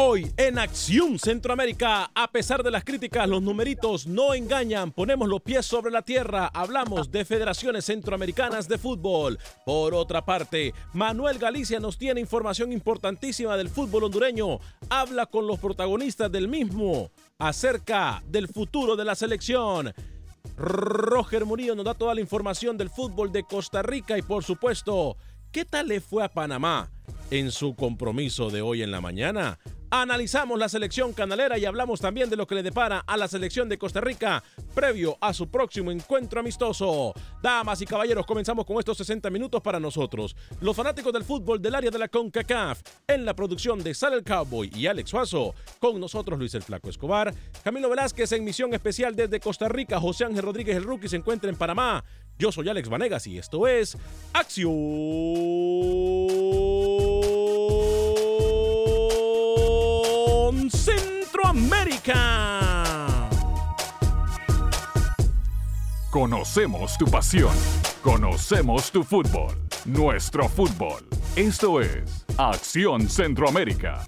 Hoy en Acción Centroamérica, a pesar de las críticas, los numeritos no engañan. Ponemos los pies sobre la tierra. Hablamos de federaciones centroamericanas de fútbol. Por otra parte, Manuel Galicia nos tiene información importantísima del fútbol hondureño. Habla con los protagonistas del mismo acerca del futuro de la selección. Roger Murillo nos da toda la información del fútbol de Costa Rica y por supuesto, ¿qué tal le fue a Panamá en su compromiso de hoy en la mañana? Analizamos la selección canalera y hablamos también de lo que le depara a la selección de Costa Rica previo a su próximo encuentro amistoso. Damas y caballeros, comenzamos con estos 60 minutos para nosotros, los fanáticos del fútbol del área de la CONCACAF, en la producción de Sal el Cowboy y Alex Suazo, con nosotros Luis el Flaco Escobar, Camilo Velázquez en misión especial desde Costa Rica, José Ángel Rodríguez el Rookie se encuentra en Panamá. Yo soy Alex Vanegas y esto es Acción Centroamérica. Conocemos tu pasión, conocemos tu fútbol, nuestro fútbol. Esto es Acción Centroamérica.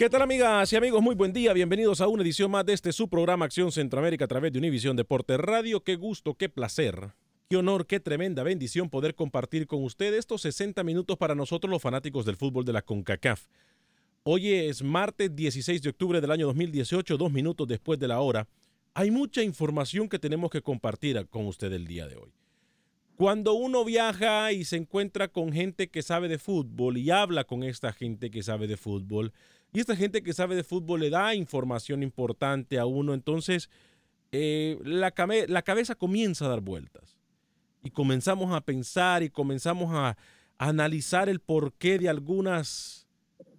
¿Qué tal amigas y amigos? Muy buen día, bienvenidos a una edición más de este su programa Acción Centroamérica a través de Univisión Deporte Radio. Qué gusto, qué placer, qué honor, qué tremenda bendición poder compartir con usted estos 60 minutos para nosotros los fanáticos del fútbol de la CONCACAF. Hoy es martes 16 de octubre del año 2018, dos minutos después de la hora. Hay mucha información que tenemos que compartir con usted el día de hoy. Cuando uno viaja y se encuentra con gente que sabe de fútbol y habla con esta gente que sabe de fútbol, y esta gente que sabe de fútbol le da información importante a uno, entonces eh, la, la cabeza comienza a dar vueltas. Y comenzamos a pensar y comenzamos a, a analizar el porqué de algunas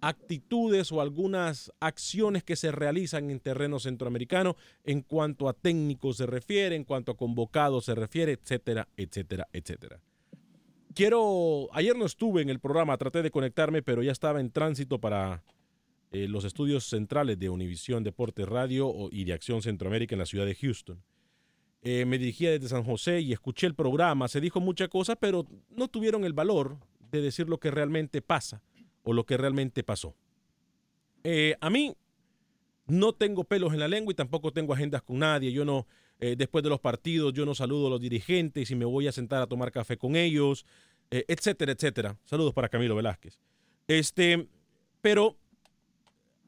actitudes o algunas acciones que se realizan en terreno centroamericano en cuanto a técnicos se refiere, en cuanto a convocados se refiere, etcétera, etcétera, etcétera. Quiero, ayer no estuve en el programa, traté de conectarme, pero ya estaba en tránsito para eh, los estudios centrales de Univisión Deporte Radio y de Acción Centroamérica en la ciudad de Houston. Eh, me dirigía desde San José y escuché el programa, se dijo muchas cosas, pero no tuvieron el valor de decir lo que realmente pasa o lo que realmente pasó. Eh, a mí no tengo pelos en la lengua y tampoco tengo agendas con nadie. Yo no, después de los partidos, yo no saludo a los dirigentes y me voy a sentar a tomar café con ellos, etcétera, etcétera. Saludos para Camilo Velázquez. Este, pero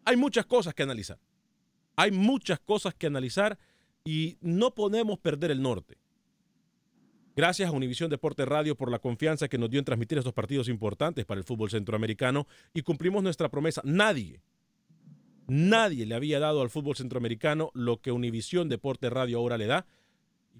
hay muchas cosas que analizar. Hay muchas cosas que analizar y no podemos perder el norte. Gracias a Univisión Deporte Radio por la confianza que nos dio en transmitir estos partidos importantes para el fútbol centroamericano y cumplimos nuestra promesa. Nadie, Nadie le había dado al fútbol centroamericano lo que Univisión Deporte Radio ahora le da.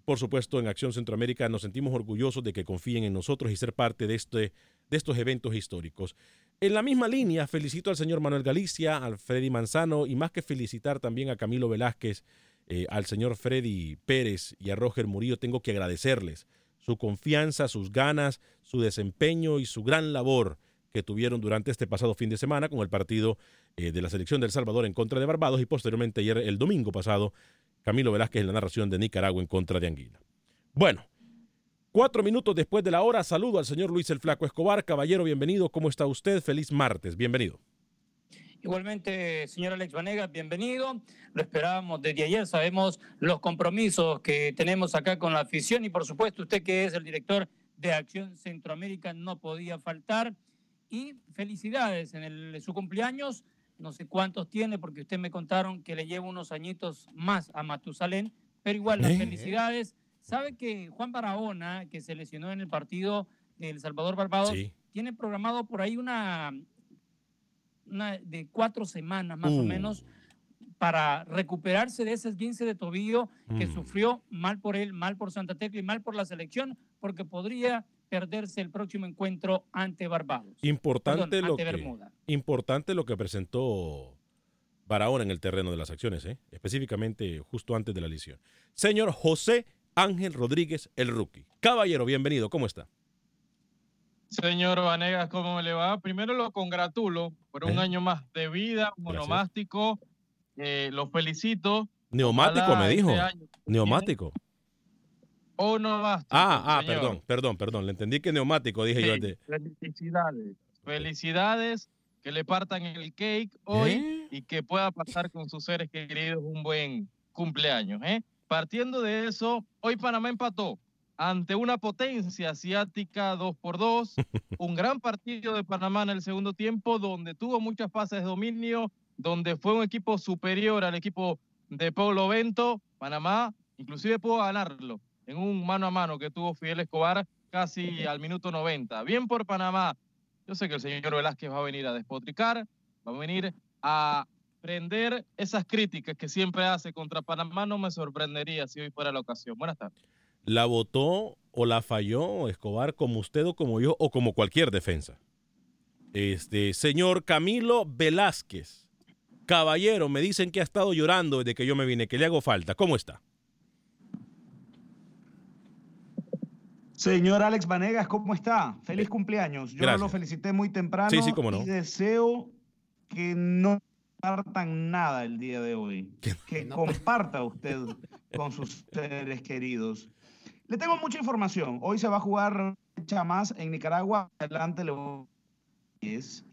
Por supuesto, en Acción Centroamérica nos sentimos orgullosos de que confíen en nosotros y ser parte de, este, de estos eventos históricos. En la misma línea, felicito al señor Manuel Galicia, al Freddy Manzano y más que felicitar también a Camilo Velázquez, eh, al señor Freddy Pérez y a Roger Murillo, tengo que agradecerles su confianza, sus ganas, su desempeño y su gran labor que tuvieron durante este pasado fin de semana con el partido eh, de la selección del Salvador en contra de Barbados y posteriormente ayer, el domingo pasado, Camilo Velázquez en la narración de Nicaragua en contra de Anguila. Bueno, cuatro minutos después de la hora, saludo al señor Luis el Flaco Escobar. Caballero, bienvenido. ¿Cómo está usted? Feliz martes. Bienvenido. Igualmente, señor Alex Vanegas, bienvenido. Lo esperábamos desde ayer. Sabemos los compromisos que tenemos acá con la afición y, por supuesto, usted que es el director de Acción Centroamérica no podía faltar. Y felicidades en el, su cumpleaños. No sé cuántos tiene, porque usted me contaron que le lleva unos añitos más a Matusalén, pero igual las ¿Eh? felicidades. ¿Sabe que Juan Barahona, que se lesionó en el partido de El Salvador Barbados, Sí. tiene programado por ahí una, una de cuatro semanas más o Uh. menos para recuperarse de ese esguince de tobillo que Mm. sufrió mal por él, mal por Santa Tecla y mal por la selección, porque podría perderse el próximo encuentro ante Barbados. Importante, Perdón, lo que, importante lo que presentó Barahona en el terreno de las acciones, ¿eh? específicamente justo antes de la lesión. Señor José Ángel Rodríguez, el rookie. Caballero, bienvenido. ¿Cómo está? Señor Vanegas, ¿cómo le va? Primero lo congratulo por un ¿Eh? año más de vida, monomástico. Eh, lo felicito. Neumático, Ojalá me dijo. este año que Neumático. Ah, ah, señor. perdón, perdón, perdón. Le entendí que neumático, dije yo. Sí, de- Felicidades. Felicidades. Que le partan el cake hoy ¿Eh? y que pueda pasar con sus seres queridos un buen cumpleaños. ¿eh? Partiendo de eso, hoy Panamá empató ante una potencia asiática 2 por 2 un gran partido de Panamá en el segundo tiempo, donde tuvo muchas fases de dominio, donde fue un equipo superior al equipo de Paulo Bento. Panamá inclusive pudo ganarlo en un mano a mano que tuvo Fidel Escobar casi al minuto 90. Bien por Panamá. Yo sé que el señor Velázquez va a venir a despotricar, va a venir a prender esas críticas que siempre hace contra Panamá. No me sorprendería si hoy fuera la ocasión. Buenas tardes. ¿La votó o la falló Escobar como usted o como yo o como cualquier defensa? Este, señor Camilo Velázquez. Caballero, me dicen que ha estado llorando desde que yo me vine, que le hago falta. ¿Cómo está? Señor Alex Vanegas, ¿cómo está? Feliz cumpleaños. Yo Gracias. lo felicité muy temprano Sí, sí, cómo no. y deseo que no compartan nada el día de hoy. Que Que comparta usted con sus seres queridos. Le tengo mucha información. Hoy se va a jugar fecha más en Nicaragua. Adelante le voy es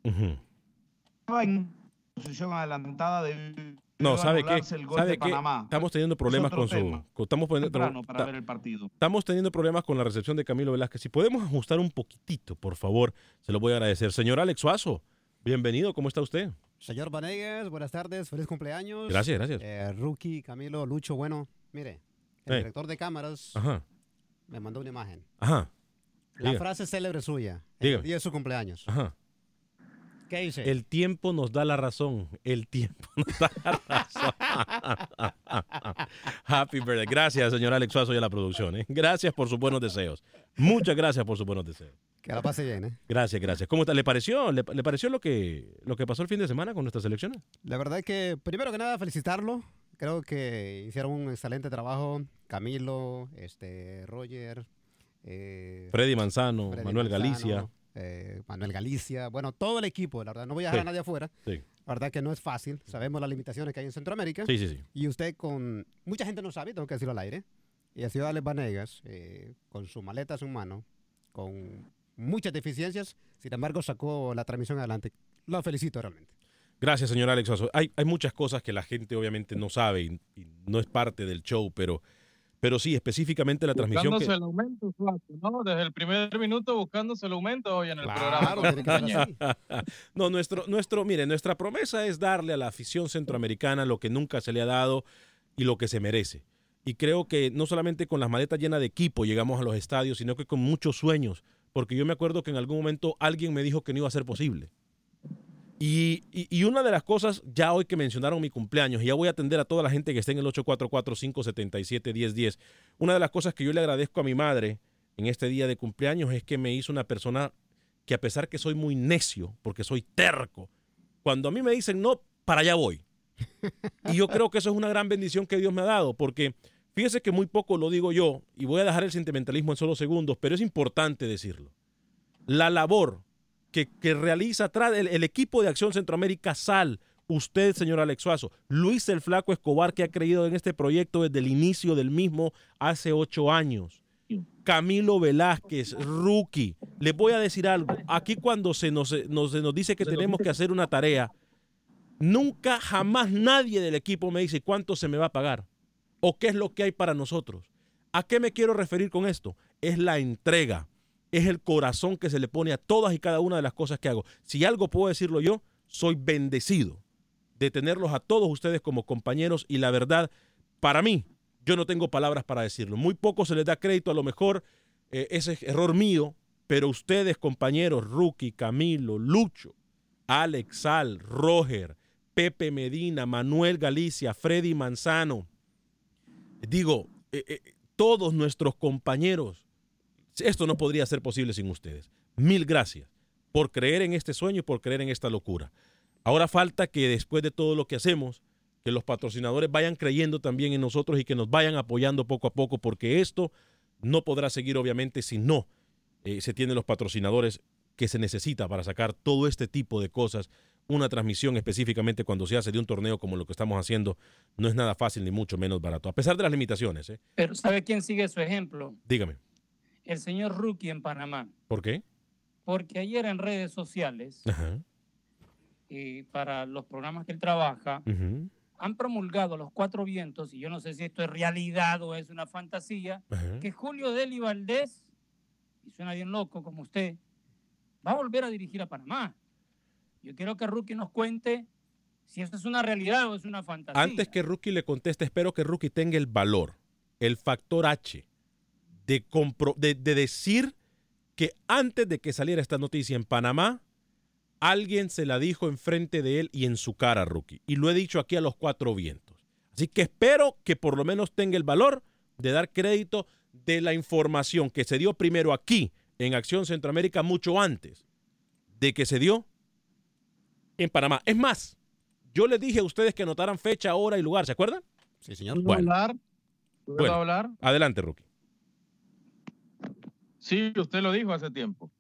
estaba en posición adelantada de No, ¿sabe qué? ¿Sabe qué? Estamos teniendo problemas otro con su... tema. estamos, poniendo- para ver el partido. estamos teniendo problemas con la recepción de Camilo Velázquez. Si podemos ajustar un poquitito, por favor, se lo voy a agradecer. Señor Alex Suazo, bienvenido. ¿Cómo está usted? Señor Vanegas, buenas tardes, feliz cumpleaños. Gracias, gracias. Eh, Rookie, Camilo, Lucho, bueno, mire, el director de cámaras Ajá, me mandó una imagen. ajá, La Diga. frase célebre suya, Diga. el día de su cumpleaños. ajá. ¿Qué dice? El tiempo nos da la razón. El tiempo nos da la razón. Happy birthday. Gracias, señor Alex Suazo y a la producción. ¿eh? Gracias por sus buenos deseos. Muchas gracias por sus buenos deseos. Que la pase bien, ¿eh? Gracias, gracias. ¿Cómo está? ¿Le pareció? ¿Le, le pareció lo que, lo que pasó el fin de semana con nuestras elecciones? La verdad que, primero que nada, felicitarlo. Creo que hicieron un excelente trabajo. Camilo, este, Roger, eh, Freddy Manzano, Freddy Manuel Manzano, Galicia. eh, Manuel Galicia, bueno, todo el equipo, la verdad, no voy a dejar Sí. a nadie afuera. Sí. La verdad que no es fácil, sabemos las limitaciones que hay en Centroamérica. Sí, sí, sí. Y usted con, mucha gente no sabe, tengo que decirlo al aire, y el señor Alex Vanegas, eh, con su maleta en su mano, con muchas deficiencias, sin embargo sacó la transmisión adelante. Lo felicito realmente. Gracias, señor Alex. Hay, hay muchas cosas que la gente obviamente no sabe y, y no es parte del show, pero, pero sí, específicamente la transmisión Buscándose que... el aumento, Suazo, ¿no? Desde el primer minuto buscándose el aumento hoy en el Claro, programa. no, nuestro, nuestro, mire, nuestra promesa es darle a la afición centroamericana lo que nunca se le ha dado y lo que se merece. Y creo que no solamente con las maletas llenas de equipo llegamos a los estadios, sino que con muchos sueños, porque yo me acuerdo que en algún momento alguien me dijo que no iba a ser posible. Y, y- y una de las cosas, ya hoy que mencionaron mi cumpleaños, y ya voy a atender a toda la gente que esté en el 844-577-1010, una de las cosas que yo le agradezco a mi madre en este día de cumpleaños es que me hizo una persona que a pesar que soy muy necio, porque soy terco, cuando a mí me dicen no, para allá voy. Y yo creo que eso es una gran bendición que Dios me ha dado, porque fíjese que muy poco lo digo yo, y voy a dejar el sentimentalismo en solo segundos, pero es importante decirlo. La labor que, que realiza atrás el, el equipo de Acción Centroamérica SAL, usted, señor Alex Suazo, Luis el Flaco Escobar, que ha creído en este proyecto desde el inicio del mismo hace ocho años. Camilo Velázquez, rookie. Les voy a decir algo. Aquí cuando se nos, nos- se nos dice que tenemos que hacer una tarea, nunca, jamás nadie del equipo me dice cuánto se me va a pagar o qué es lo que hay para nosotros. ¿A qué me quiero referir con esto? Es la entrega, es el corazón que se le pone a todas y cada una de las cosas que hago. Si algo puedo decirlo yo, soy bendecido de tenerlos a todos ustedes como compañeros y la verdad, para mí, yo no tengo palabras para decirlo. Muy poco se les da crédito, a lo mejor eh, ese es error mío, pero ustedes, compañeros, Rookie, Camilo, Lucho, Alex Sal, Roger, Pepe Medina, Manuel Galicia, Freddy Manzano, digo, eh, eh, todos nuestros compañeros, esto no podría ser posible sin ustedes. Mil gracias por creer en este sueño y por creer en esta locura. Ahora falta que después de todo lo que hacemos, que los patrocinadores vayan creyendo también en nosotros y que nos vayan apoyando poco a poco, porque esto no podrá seguir obviamente si no eh, se tienen los patrocinadores que se necesita para sacar todo este tipo de cosas. Una transmisión específicamente cuando se hace de un torneo como lo que estamos haciendo no es nada fácil ni mucho menos barato, a pesar de las limitaciones. ¿eh? Pero ¿sabe quién sigue su ejemplo? Dígame, El señor Rookie en Panamá. ¿por qué? Porque ayer en redes sociales, Ajá, y para los programas que él trabaja, han promulgado los cuatro vientos, y yo no sé si esto es realidad o es una fantasía, ajá. que Julio Deli Valdés, y suena bien loco como usted, va a volver a dirigir a Panamá. Yo quiero que Rookie nos cuente si esto es una realidad o es una fantasía. Antes que Rookie le conteste, espero que Rookie tenga el valor, el factor H, de, de decir que antes de que saliera esta noticia en Panamá, alguien se la dijo enfrente de él y en su cara, Rookie. Y lo he dicho aquí a los cuatro vientos. Así que espero que por lo menos tenga el valor de dar crédito de la información que se dio primero aquí en Acción Centroamérica mucho antes de que se dio en Panamá. Es más, yo les dije a ustedes que anotaran fecha, hora y lugar, ¿se acuerdan? Sí, señor. ¿Puedo Bueno. hablar? ¿Puedo Bueno. hablar? Adelante, Rookie. Sí, usted lo dijo hace tiempo.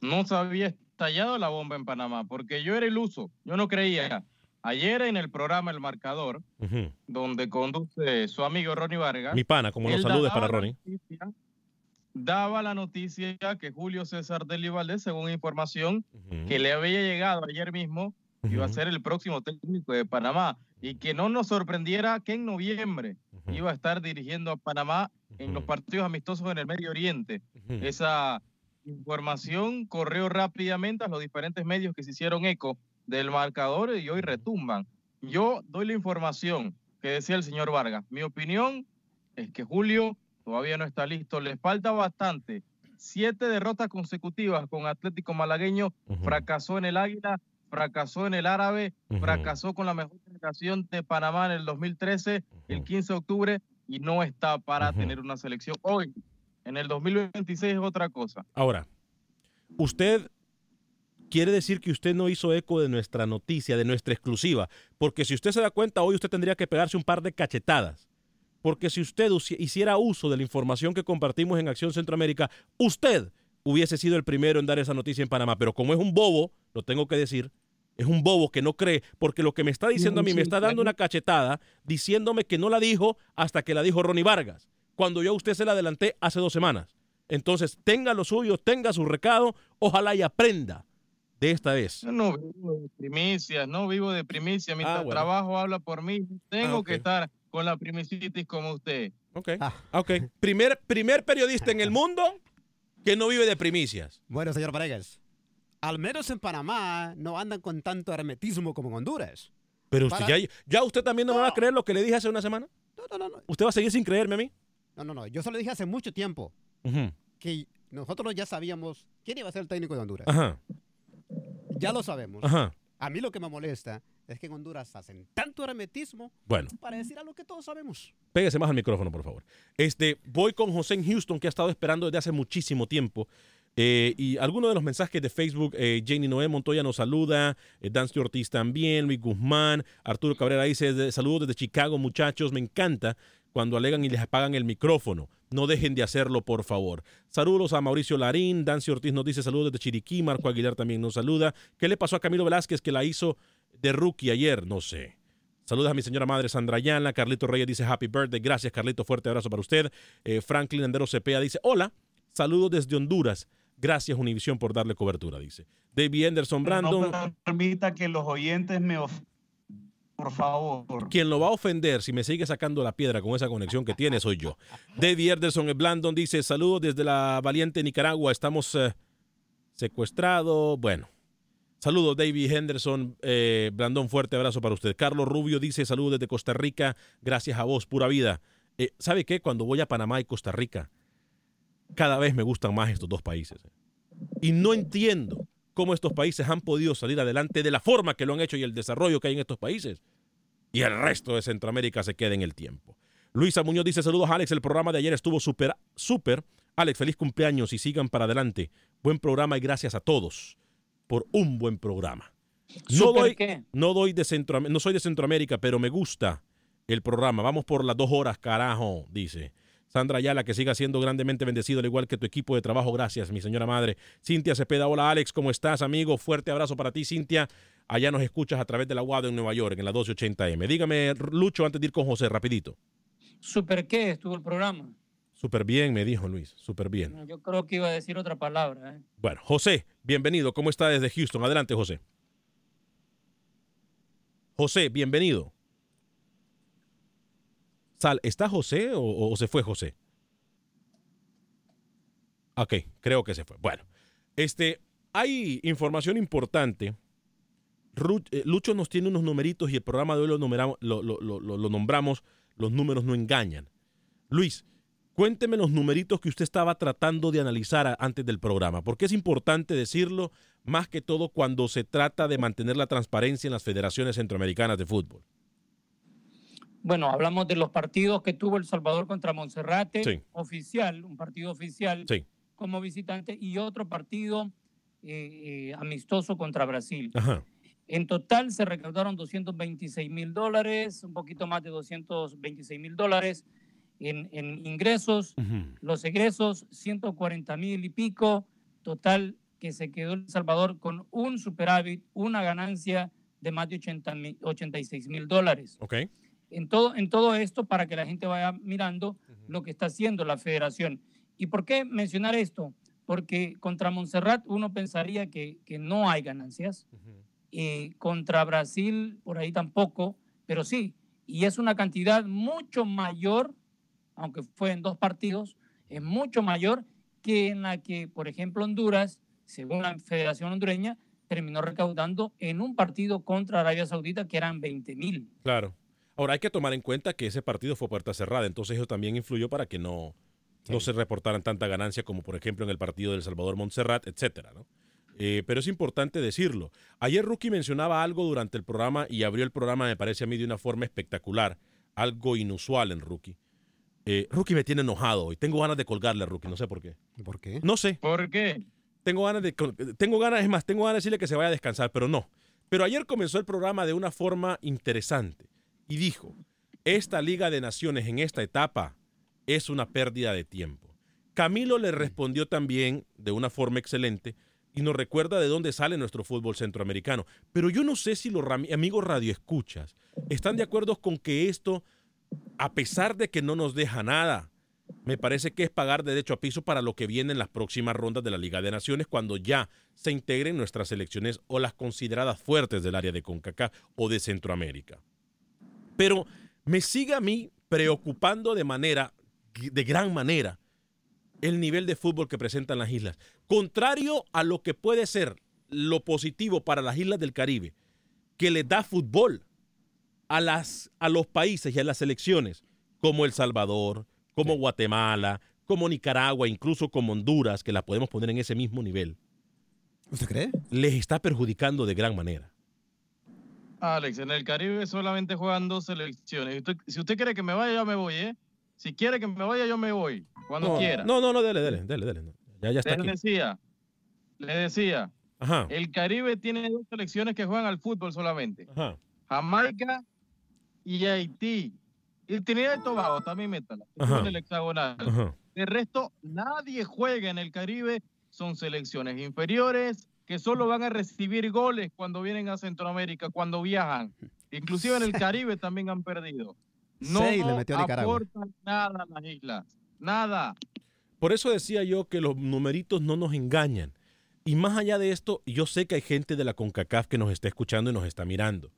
No se había estallado la bomba en Panamá, porque yo era iluso, yo no creía. Ayer en el programa El Marcador, donde conduce su amigo Ronnie Vargas, Mi pana, como los saludes para Ronnie. noticia- daba la noticia que Julio César Deli Valdés, según información que le había llegado ayer mismo, iba a ser el próximo técnico de Panamá y que no nos sorprendiera que en noviembre iba a estar dirigiendo a Panamá en los partidos amistosos en el Medio Oriente. Esa información corrió rápidamente a los diferentes medios que se hicieron eco del marcador y hoy retumban. Yo doy la información que decía el señor Vargas. Mi opinión es que Julio todavía no está listo, le falta bastante. Siete derrotas consecutivas con Atlético Malagueño, fracasó en el Águila, fracasó en el Árabe, fracasó con la mejor generación de Panamá en el 2013, el 15 de octubre, y no está para tener una selección hoy. En el 2026 es otra cosa. Ahora, usted quiere decir que usted no hizo eco de nuestra noticia, de nuestra exclusiva, porque si usted se da cuenta, hoy usted tendría que pegarse un par de cachetadas. Porque si usted hiciera uso de la información que compartimos en Acción Centroamérica, usted hubiese sido el primero en dar esa noticia en Panamá. Pero como es un bobo, lo tengo que decir, es un bobo que no cree, porque lo que me está diciendo a mí me está dando una cachetada diciéndome que no la dijo hasta que la dijo Ronnie Vargas, cuando yo a usted se la adelanté hace dos semanas. Entonces, tenga lo suyo, tenga su recado, ojalá y aprenda de esta vez. Yo no vivo de primicias, no vivo de primicias. Mi Ah, bueno. trabajo habla por mí. Tengo Ah, que estar con la primicitis como usted. Ok. Ok. Primer, primer periodista en el mundo que no vive de primicias. Bueno, señor Varegas, al menos en Panamá no andan con tanto hermetismo como en Honduras. Pero usted, Para- ya, ya usted también no me va a creer lo que le dije hace una semana. No, no, no, no. ¿Usted va a seguir sin creerme a mí? No, no, no. Yo solo dije hace mucho tiempo Ujú. que nosotros ya sabíamos quién iba a ser el técnico de Honduras. Ajá. Ya lo sabemos. Ajá. A mí lo que me molesta es que en Honduras hacen tanto hermetismo Bueno. para decir algo que todos sabemos. Pégese más al micrófono, por favor. Este, voy con José en Houston, que ha estado esperando desde hace muchísimo tiempo. Eh, y algunos de los mensajes de Facebook, eh, Janie Noé Montoya nos saluda, eh, Dancio Ortiz también, Luis Guzmán, Arturo Cabrera dice, saludos desde Chicago, muchachos, me encanta cuando alegan y les apagan el micrófono. No dejen de hacerlo, por favor. Saludos a Mauricio Larín, Dancio Ortiz nos dice saludos desde Chiriquí, Marco Aguilar también nos saluda. ¿Qué le pasó a Camilo Velázquez que la hizo de rookie ayer? No sé. Saludos a mi señora madre Sandra Ayala. Carlito Reyes dice happy birthday. Gracias, Carlito. Fuerte abrazo para usted. Eh, Franklin Andero Cepeda dice hola. Saludos desde Honduras. Gracias, Univisión, por darle cobertura, dice. David Anderson Brandon. No permita que los oyentes me por favor. Quien lo va a ofender si me sigue sacando la piedra con esa conexión que tiene soy yo. David Anderson Blandon dice saludos desde la valiente Nicaragua. Estamos eh, secuestrados. Bueno. Saludos, David Henderson. Eh, Blandón, fuerte abrazo para usted. Carlos Rubio dice saludos desde Costa Rica. Gracias a vos, pura vida. Eh, ¿Sabe qué? Cuando voy a Panamá y Costa Rica, cada vez me gustan más estos dos países. Y no entiendo cómo estos países han podido salir adelante de la forma que lo han hecho y el desarrollo que hay en estos países. Y el resto de Centroamérica se queda en el tiempo. Luisa Muñoz dice saludos Alex, el programa de ayer estuvo súper, súper. Alex, feliz cumpleaños y sigan para adelante. Buen programa y gracias a todos por un buen programa. No ¿Súper doy, qué? no doy de Centroam- no soy de Centroamérica, pero me gusta el programa. Vamos por las dos horas, carajo, dice. Sandra Ayala, que siga siendo grandemente bendecido, al igual que tu equipo de trabajo. Gracias, mi señora madre. Cintia Cepeda, hola Alex, ¿cómo estás, amigo? Fuerte abrazo para ti, Cintia. Allá nos escuchas a través de la UAD en Nueva York, en la 1280M. Dígame, Lucho, antes de ir con José, rapidito. ¿Super qué estuvo el programa? Súper bien, me dijo Luis, súper bien. Yo creo que iba a decir otra palabra. ¿eh? Bueno, José, bienvenido. ¿Cómo está desde Houston? Adelante, José. José, bienvenido. Sal, ¿está José o, o se fue José? Ok, creo que se fue. Bueno, este, hay información importante. Eh, Lucho nos tiene unos numeritos y el programa de hoy lo, numeramos- lo- lo- lo- lo- lo nombramos Los números no engañan. Luis, cuénteme los numeritos que usted estaba tratando de analizar antes del programa, porque es importante decirlo más que todo cuando se trata de mantener la transparencia en las federaciones centroamericanas de fútbol. Bueno, hablamos de los partidos que tuvo El Salvador contra Monserrate, Sí. oficial, un partido oficial Sí. como visitante y otro partido eh, eh, amistoso contra Brasil. Ajá. En total se recaudaron 226 mil dólares, un poquito más de 226 mil dólares en, en ingresos. Los egresos, 140 mil y pico. Total que se quedó El Salvador con un superávit, una ganancia de más de 80 mil- 86 mil dólares. Ok. En todo, en todo esto, para que la gente vaya mirando lo que está haciendo la federación. ¿Y por qué mencionar esto? Porque contra Montserrat uno pensaría que, que no hay ganancias. Eh, contra Brasil, por ahí tampoco, pero sí. Y es una cantidad mucho mayor, aunque fue en dos partidos, es mucho mayor que en la que, por ejemplo, Honduras, según la Federación Hondureña, terminó recaudando en un partido contra Arabia Saudita que eran 20 mil. Claro. Ahora hay que tomar en cuenta que ese partido fue puerta cerrada, entonces eso también influyó para que no, no se reportaran tanta ganancia como por ejemplo en el partido del Salvador Montserrat, etcétera, ¿no? Eh, pero es importante decirlo. Ayer Rookie mencionaba algo durante el programa y abrió el programa, me parece a mí, de una forma espectacular, algo inusual en Rookie. Eh, Rookie me tiene enojado hoy. Tengo ganas de colgarle a Rookie, no sé por qué. ¿Por qué? No sé. ¿Por qué? Tengo ganas de, tengo ganas, es más, tengo ganas de decirle que se vaya a descansar, pero no. Pero ayer comenzó el programa de una forma interesante y dijo, esta Liga de Naciones en esta etapa es una pérdida de tiempo. Camilo le respondió también de una forma excelente y nos recuerda de dónde sale nuestro fútbol centroamericano. Pero yo no sé si los amigos radioescuchas están de acuerdo con que esto, a pesar de que no nos deja nada, me parece que es pagar derecho a piso para lo que viene en las próximas rondas de la Liga de Naciones cuando ya se integren nuestras selecciones o las consideradas fuertes del área de CONCACAF o de Centroamérica. Pero me sigue a mí preocupando de manera, de gran manera, el nivel de fútbol que presentan las islas. Contrario a lo que puede ser lo positivo para las islas del Caribe, que les da fútbol a, las, a los países y a las selecciones como El Salvador, como Guatemala, como Nicaragua, incluso como Honduras, que las podemos poner en ese mismo nivel. ¿Usted cree? Les está perjudicando de gran manera. Alex, en el Caribe solamente juegan dos selecciones. Si usted, si usted quiere que me vaya, yo me voy, ¿eh? Si quiere que me vaya, yo me voy. Cuando no, quiera. No, no, no, dele, dele, dele, dele. Ya, ya está le aquí. decía, le decía, Ajá. el Caribe tiene dos selecciones que juegan al fútbol solamente. Ajá. Jamaica y Haití. Y Trinidad y Tobago también métala. son el hexagonal. Ajá. De resto, nadie juega en el Caribe. Son selecciones inferiores que solo van a recibir goles cuando vienen a Centroamérica, cuando viajan. Inclusive en el Caribe también han perdido. No le metió Nicaragua. aportan nada a las islas. Nada. Por eso decía yo que los numeritos no nos engañan. Y más allá de esto, yo sé que hay gente de la CONCACAF que nos está escuchando y nos está mirando.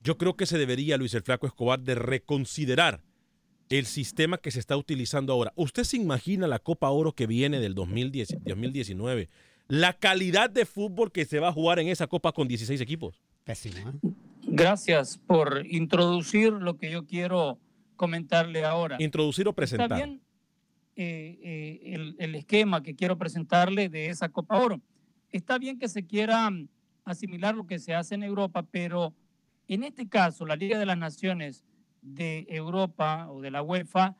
Yo creo que se debería, Luis el Flaco Escobar, de reconsiderar el sistema que se está utilizando ahora. ¿Usted se imagina la Copa Oro que viene del 2010 2019? La calidad de fútbol que se va a jugar en esa Copa con 16 equipos. Pésimo, Gracias por introducir lo que yo quiero comentarle ahora. Introducir o presentar. Está bien eh, eh, el, el esquema que quiero presentarle de esa Copa Oro. Está bien que se quiera mm, asimilar lo que se hace en Europa, pero en este caso, la Liga de las Naciones de Europa o de la UEFA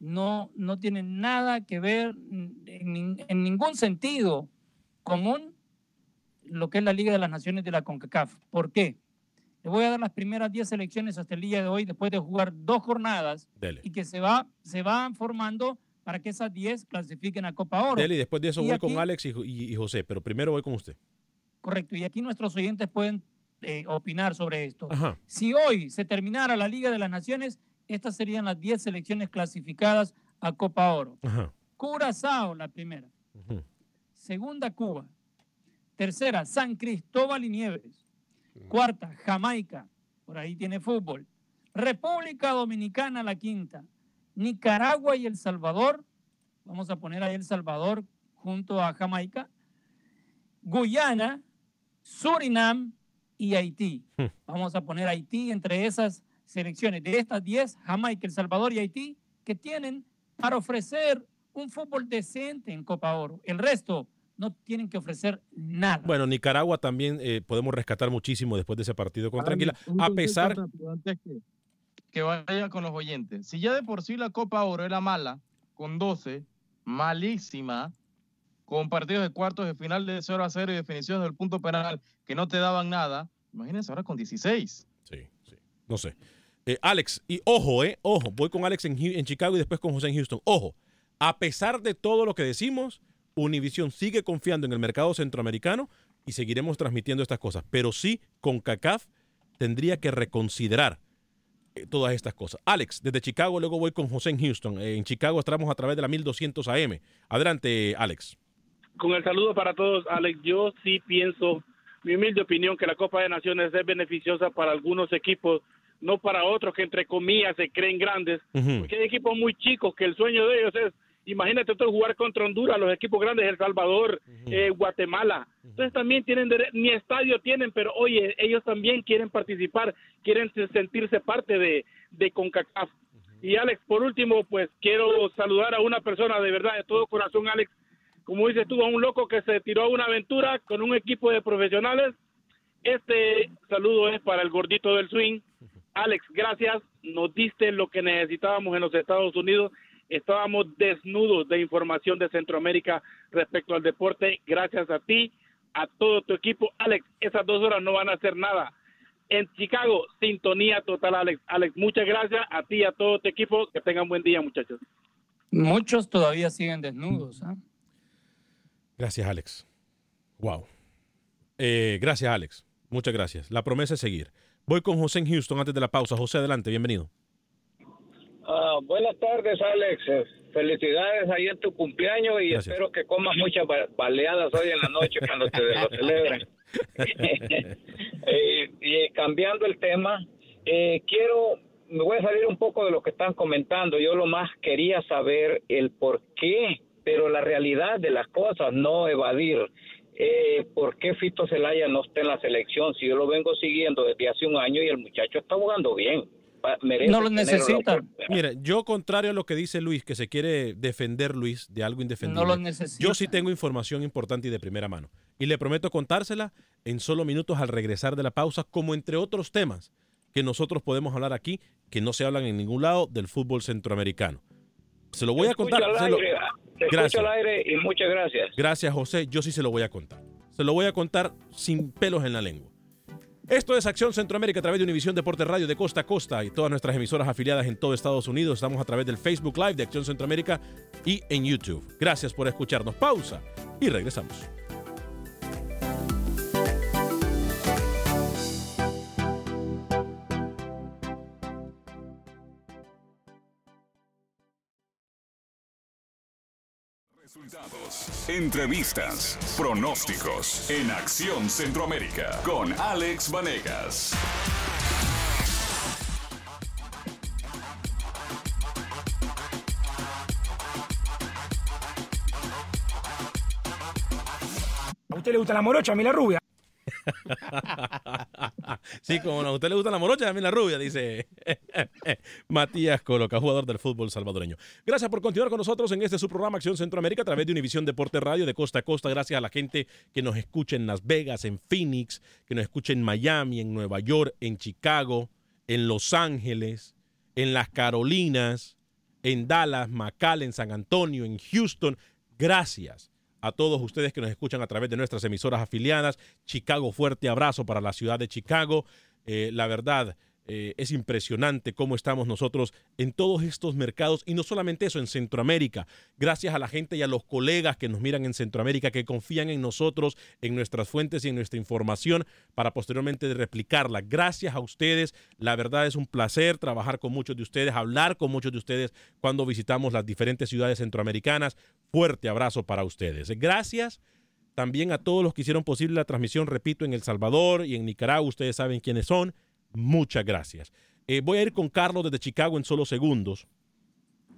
no, no tiene nada que ver en, nin- en ningún sentido común lo que es la Liga de las Naciones de la CONCACAF. ¿Por qué? Le voy a dar las primeras 10 selecciones hasta el día de hoy, después de jugar dos jornadas, Dele. y que se, va, se van formando para que esas 10 clasifiquen a Copa Oro. Dele, y después de eso Y voy aquí- con Alex y, y- y José, pero primero voy con usted. Correcto, y aquí nuestros oyentes pueden eh, opinar sobre esto. Ajá. Si hoy se terminara la Liga de las Naciones, estas serían las 10 selecciones clasificadas a Copa Oro. Ajá. Curazao, la primera. Segunda, Cuba. Tercera, San Cristóbal y Nieves. Cuarta, Jamaica. Por ahí tiene fútbol. República Dominicana, la quinta. Nicaragua y El Salvador. Vamos a poner ahí El Salvador junto a Jamaica. Guyana, Surinam y Haití. Hmm. Vamos a poner Haití entre esas selecciones. De estas 10, Jamaica, El Salvador y Haití, que tienen para ofrecer un fútbol decente en Copa Oro. El resto no tienen que ofrecer nada. Bueno, Nicaragua también eh, podemos rescatar muchísimo después de ese partido Anguila, Ah, Un a pesar... que vaya con los oyentes. Si ya de por sí la Copa Oro era mala, con 12, malísima, con partidos de cuartos de final de 0 a 0 y definiciones del punto penal que no te daban nada, imagínense ahora con 16. Sí, sí. No sé. Eh, Alex, y ojo, eh, ojo, voy con Alex en, Chicago y después con José en Houston. Ojo, a pesar de todo lo que decimos, Univision sigue confiando en el mercado centroamericano y seguiremos transmitiendo estas cosas. Pero sí, con CACAF tendría que reconsiderar eh, todas estas cosas. Alex, desde Chicago, luego voy con José en Houston. Eh, en Chicago estamos a través de la 1200 AM. Adelante, Alex. Con el saludo para todos, Alex, yo sí pienso, mi humilde opinión, que la Copa de Naciones es beneficiosa para algunos equipos, no para otros que entre comillas se creen grandes, porque hay equipos muy chicos que el sueño de ellos es, imagínate tú jugar contra Honduras, los equipos grandes, El Salvador, eh, Guatemala. Entonces también tienen, ni estadio tienen, pero oye, ellos también quieren participar, quieren se- sentirse parte de, de CONCACAF. Y Alex, por último, pues quiero saludar a una persona de verdad, de todo corazón, Alex, como dices tú, a un loco que se tiró a una aventura con un equipo de profesionales. Este saludo es para el gordito del swing. Alex, gracias. Nos diste lo que necesitábamos en los Estados Unidos. Estábamos desnudos de información de Centroamérica respecto al deporte. Gracias a ti, a todo tu equipo. Alex, esas dos horas no van a hacer nada. En Chicago, sintonía total, Alex. Alex, muchas gracias a ti y a todo tu equipo. Que tengan buen día, muchachos. Muchos todavía siguen desnudos. ¿ah? Gracias, Alex. Wow. Eh, gracias, Alex. Muchas gracias. La promesa es seguir. Voy con José en Houston antes de la pausa. José, adelante, bienvenido. Ah, buenas tardes, Alex. Eh, Felicidades ahí en tu cumpleaños y Gracias. espero que comas muchas ba- baleadas hoy en la noche cuando te lo celebren. Eh, y cambiando el tema, eh, quiero, me voy a salir un poco de lo que están comentando. Yo lo más quería saber el por qué, pero la realidad de las cosas, no evadir. Eh, ¿Por qué Fito Zelaya no está en la selección? Si yo lo vengo siguiendo desde hace un año y el muchacho está jugando bien. merece No lo necesita. Mire, yo contrario a lo que dice Luis, que se quiere defender Luis de algo indefendible. No lo necesita. Yo sí tengo información importante y de primera mano. Y le prometo contársela en solo minutos al regresar de la pausa, como entre otros temas que nosotros podemos hablar aquí, que no se hablan en ningún lado del fútbol centroamericano. Se lo voy a contar. al lo- aire, te escucho Gracias. al aire y muchas gracias. Gracias, José. Yo sí se lo voy a contar. Se lo voy a contar sin pelos en la lengua. Esto es Acción Centroamérica a través de Univisión Deportes Radio de costa a costa y todas nuestras emisoras afiliadas en todo Estados Unidos. Estamos a través del Facebook Live de Acción Centroamérica y en YouTube. Gracias por escucharnos. Pausa y regresamos. Resultados, entrevistas, pronósticos en Acción Centroamérica con Alex Vanegas. ¿A usted le gusta la morocha, a mí rubia? Sí, como a usted le gusta la morocha, a mí la rubia, dice Matías Coloca, jugador del fútbol salvadoreño. Gracias por continuar con nosotros en este su programa Acción Centroamérica a través de Univisión Deporte Radio de costa a costa. Gracias a la gente que nos escucha en Las Vegas, en Phoenix, que nos escucha en Miami, en Nueva York, en Chicago, en Los Ángeles, en las Carolinas, en Dallas, McAllen, San Antonio, en Houston. Gracias a todos ustedes que nos escuchan a través de nuestras emisoras afiliadas. Chicago, fuerte abrazo para la ciudad de Chicago. Eh, la verdad, eh, es impresionante cómo estamos nosotros en todos estos mercados y no solamente eso, en Centroamérica. Gracias a la gente y a los colegas que nos miran en Centroamérica, que confían en nosotros, en nuestras fuentes y en nuestra información para posteriormente replicarla. Gracias a ustedes. La verdad es un placer trabajar con muchos de ustedes, hablar con muchos de ustedes cuando visitamos las diferentes ciudades centroamericanas. Fuerte abrazo para ustedes. Gracias también a todos los que hicieron posible la transmisión, repito, en El Salvador y en Nicaragua. Ustedes saben quiénes son. Muchas gracias. Eh, voy a ir con Carlos desde Chicago en solo segundos.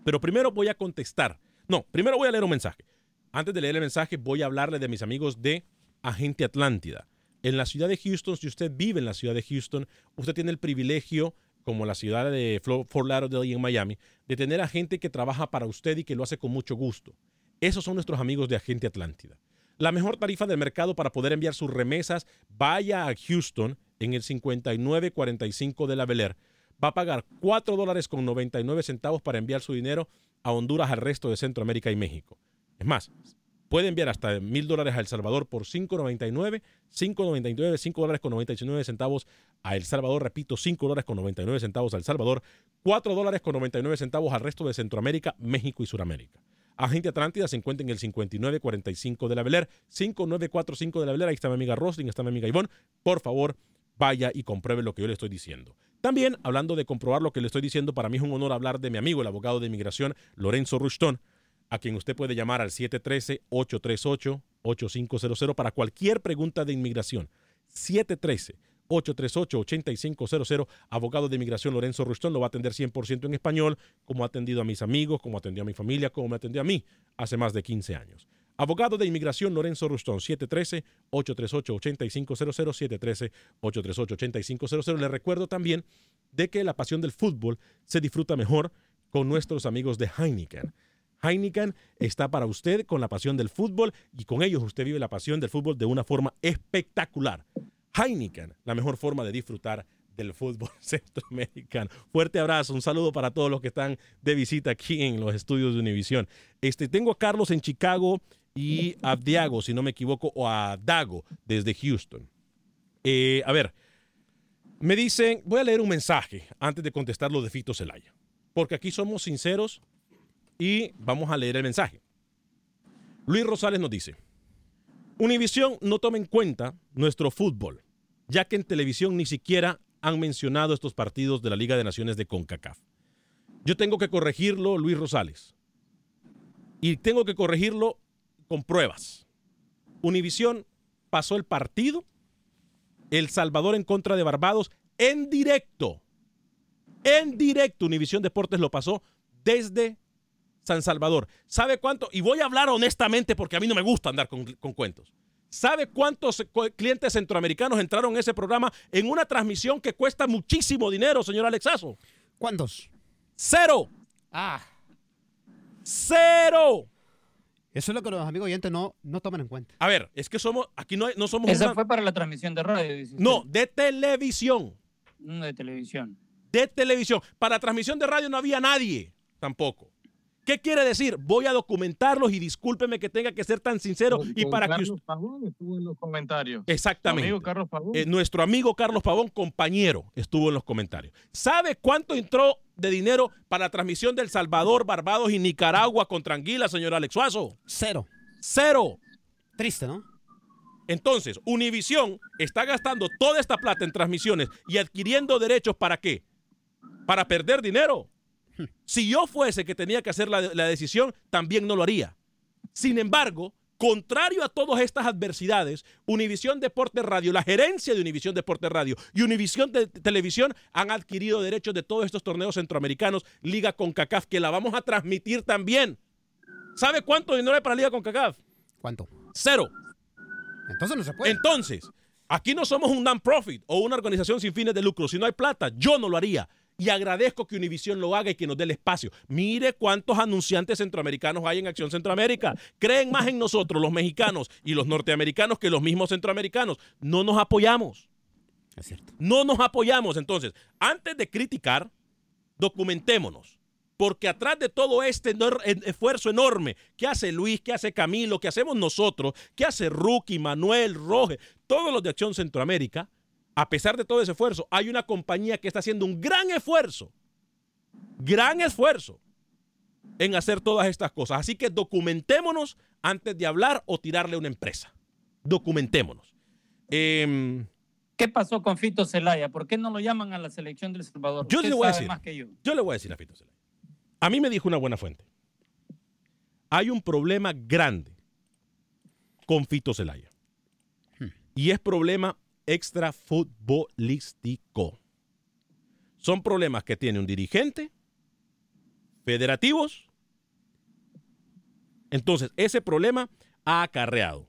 Pero primero voy a contestar. No, primero voy a leer un mensaje. Antes de leer el mensaje, voy a hablarle de mis amigos de Agente Atlántida. En la ciudad de Houston, si usted vive en la ciudad de Houston, usted tiene el privilegio, como la ciudad de Fort Lauderdale y en Miami, de tener a gente que trabaja para usted y que lo hace con mucho gusto. Esos son nuestros amigos de Agente Atlántida. La mejor tarifa del mercado para poder enviar sus remesas, vaya a Houston en el 5945 de la Bel Air. Va a pagar 4 dólares con 99 centavos para enviar su dinero a Honduras, al resto de Centroamérica y México. Es más, puede enviar hasta mil dólares a El Salvador por 5.99, 5.99, 5 dólares con 99 centavos a El Salvador, repito, 5 dólares con 99 centavos a El Salvador, 4 dólares con 99 centavos al resto de Centroamérica, México y Suramérica. Agente Atlántida se encuentra en el 5945 de la Bel Air, 5945 de la Bel Air. Ahí está mi amiga Rosling, está mi amiga Ivonne. Por favor, vaya y compruebe lo que yo le estoy diciendo. También, hablando de comprobar lo que le estoy diciendo, para mí es un honor hablar de mi amigo, el abogado de inmigración, Lorenzo Rushton, a quien usted puede llamar al 713-838-8500 para cualquier pregunta de inmigración. 713-838-8500. Abogado de inmigración Lorenzo Rushton lo va a atender 100% en español, como ha atendido a mis amigos, como atendió a mi familia, como me atendió a mí hace más de 15 años. Abogado de inmigración Lorenzo Rustón, 713-838-8500, 713-838-8500. Le recuerdo también de que la pasión del fútbol se disfruta mejor con nuestros amigos de Heineken. Heineken está para usted con la pasión del fútbol y con ellos usted vive la pasión del fútbol de una forma espectacular. Heineken, la mejor forma de disfrutar del fútbol centroamericano. Fuerte abrazo, un saludo para todos los que están de visita aquí en los estudios de Univisión. Este, tengo a Carlos en Chicago y a Diago, si no me equivoco, o a Dago desde Houston. Eh, a ver, me dicen, voy a leer un mensaje antes de contestar lo de Fito Celaya, porque aquí somos sinceros y vamos a leer el mensaje. Luis Rosales nos dice, Univisión no toma en cuenta nuestro fútbol, ya que en televisión ni siquiera han mencionado estos partidos de la Liga de Naciones de CONCACAF. Yo tengo que corregirlo, Luis Rosales. Y tengo que corregirlo con pruebas. Univisión pasó el partido El Salvador en contra de Barbados en directo. En directo, Univisión Deportes lo pasó desde San Salvador. ¿Sabe cuánto? Y voy a hablar honestamente porque a mí no me gusta andar con, con cuentos. ¿Sabe cuántos clientes centroamericanos entraron en ese programa en una transmisión que cuesta muchísimo dinero, señor Alexazo? ¿Cuántos? Cero. Ah. Cero. Eso es lo que los amigos oyentes no, no toman en cuenta. A ver, es que somos, aquí no, hay- no somos Esa una- fue para la transmisión de radio, dice. No, de televisión. No, de televisión. De televisión. Para transmisión de radio no había nadie tampoco. ¿Qué quiere decir? Voy a documentarlos y discúlpeme que tenga que ser tan sincero y Con para que Carlos usted... Pavón estuvo en los comentarios. Exactamente. Amigo Carlos Pavón. Eh, nuestro amigo Carlos Pavón, compañero, estuvo en los comentarios. ¿Sabe cuánto entró de dinero para la transmisión del Salvador, Barbados y Nicaragua contra Anguila, señor Alex Suazo? Cero. Cero. Triste, ¿no? Entonces, Univisión está gastando toda esta plata en transmisiones y adquiriendo derechos para qué? Para perder dinero. Si yo fuese que tenía que hacer la, la decisión, también no lo haría. Sin embargo, contrario a todas estas adversidades, Univisión Deporte Radio, la gerencia de Univisión Deporte Radio y Univisión de Televisión han adquirido derechos de todos estos torneos centroamericanos, Liga CONCACAF, que la vamos a transmitir también. ¿Sabe cuánto dinero hay para Liga CONCACAF? ¿Cuánto? Cero. Entonces no se puede. Entonces, aquí no somos un non-profit o una organización sin fines de lucro. Si no hay plata, yo no lo haría. Y agradezco que Univision lo haga y que nos dé el espacio. Mire cuántos anunciantes centroamericanos hay en Acción Centroamérica. Creen más en nosotros, los mexicanos y los norteamericanos, que los mismos centroamericanos. No nos apoyamos. Es cierto. No nos apoyamos. Entonces, antes de criticar, documentémonos. Porque atrás de todo este esfuerzo enorme que hace Luis, que hace Camilo, que hacemos nosotros, que hace Rookie, Manuel, Roge, todos los de Acción Centroamérica, a pesar de todo ese esfuerzo, hay una compañía que está haciendo un gran esfuerzo, gran esfuerzo en hacer todas estas cosas. Así que documentémonos antes de hablar o tirarle a una empresa. Documentémonos. Em, ¿Qué pasó con Fito Celaya? ¿Por qué no lo llaman a la selección del Salvador? Yo le voy a decir. más que yo. Yo le voy a decir a Fito Zelaya. A mí me dijo una buena fuente. Hay un problema grande con Fito Zelaya. Y es problema extrafutbolístico. Son problemas que tiene un dirigente, federativos. Entonces, ese problema ha acarreado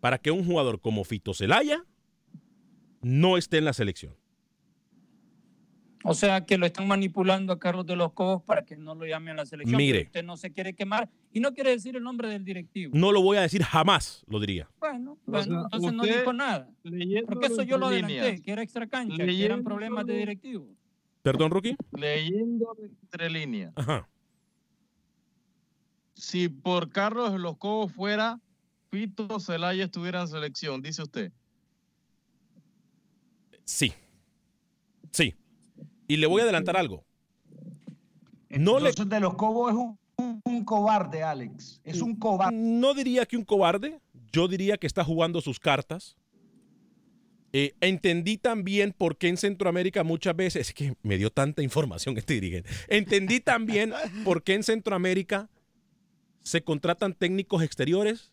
para que un jugador como Fito Zelaya no esté en la selección. O sea, que lo están manipulando a Carlos de los Cobos para que no lo llame a la selección. Mire. Usted no se quiere quemar y no quiere decir el nombre del directivo. No lo voy a decir jamás, lo diría. Bueno, O bueno, sea, entonces no dijo nada. Porque eso yo lo adelanté, líneas, que era extra cancha, que eran problemas de directivo. Perdón, Rookie. Leyendo entre líneas. Ajá. Si por Carlos de los Cobos fuera, Fito Celaya estuviera en selección, dice usted. Sí. Sí. Y le voy a adelantar algo. No le, de los Cobos es un, un- un cobarde, Alex. Es un cobarde. no diría que un cobarde, yo diría que está jugando sus cartas. Eh, entendí también por qué en Centroamérica muchas veces, es que me dio tanta información este dirigente, entendí también por qué en Centroamérica se contratan técnicos exteriores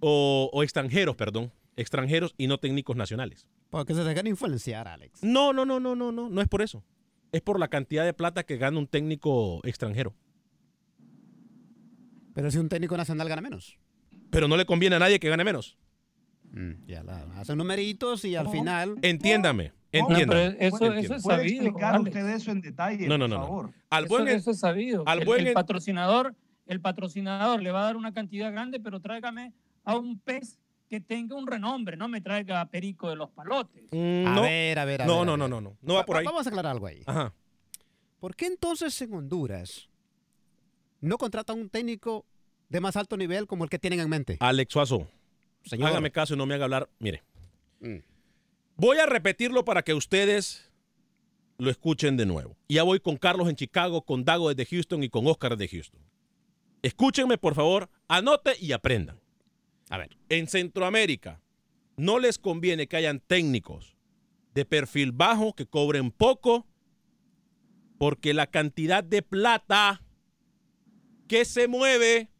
o, o extranjeros, perdón, extranjeros y no técnicos nacionales. Porque se dejan influenciar, Alex. No, no, no, no, no, no, no es por eso. Es por la cantidad de plata que gana un técnico extranjero. Pero si un técnico nacional gana menos. Pero no le conviene a nadie que gane menos. Mm, ya la, hacen numeritos y al final. Entiéndame, No, entiéndame. pero eso, eso es ¿Puede sabido. explicar Alex. usted eso en detalle, No, no, por no, no. favor? Al Eso, buen, eso es sabido. al el, buen- el patrocinador, el patrocinador le va a dar una cantidad grande, pero tráigame a un pez que tenga un renombre, no me traiga a Perico de los Palotes. Mm, A no. ver, a ver, a no, ver, no, a no, no, no. No va por ahí. Vamos a aclarar algo ahí. Ajá. ¿Por qué entonces en Honduras no contratan un técnico de más alto nivel como el que tienen en mente? Alex Suazo, Señor. hágame caso y no me haga hablar. Mire, Mm. voy a repetirlo para que ustedes lo escuchen de nuevo. Ya voy con Carlos en Chicago, con Dago desde Houston y con Oscar desde Houston. Escúchenme, por favor, anote y aprendan. A ver. En Centroamérica no les conviene que hayan técnicos de perfil bajo que cobren poco porque la cantidad de plata que se mueve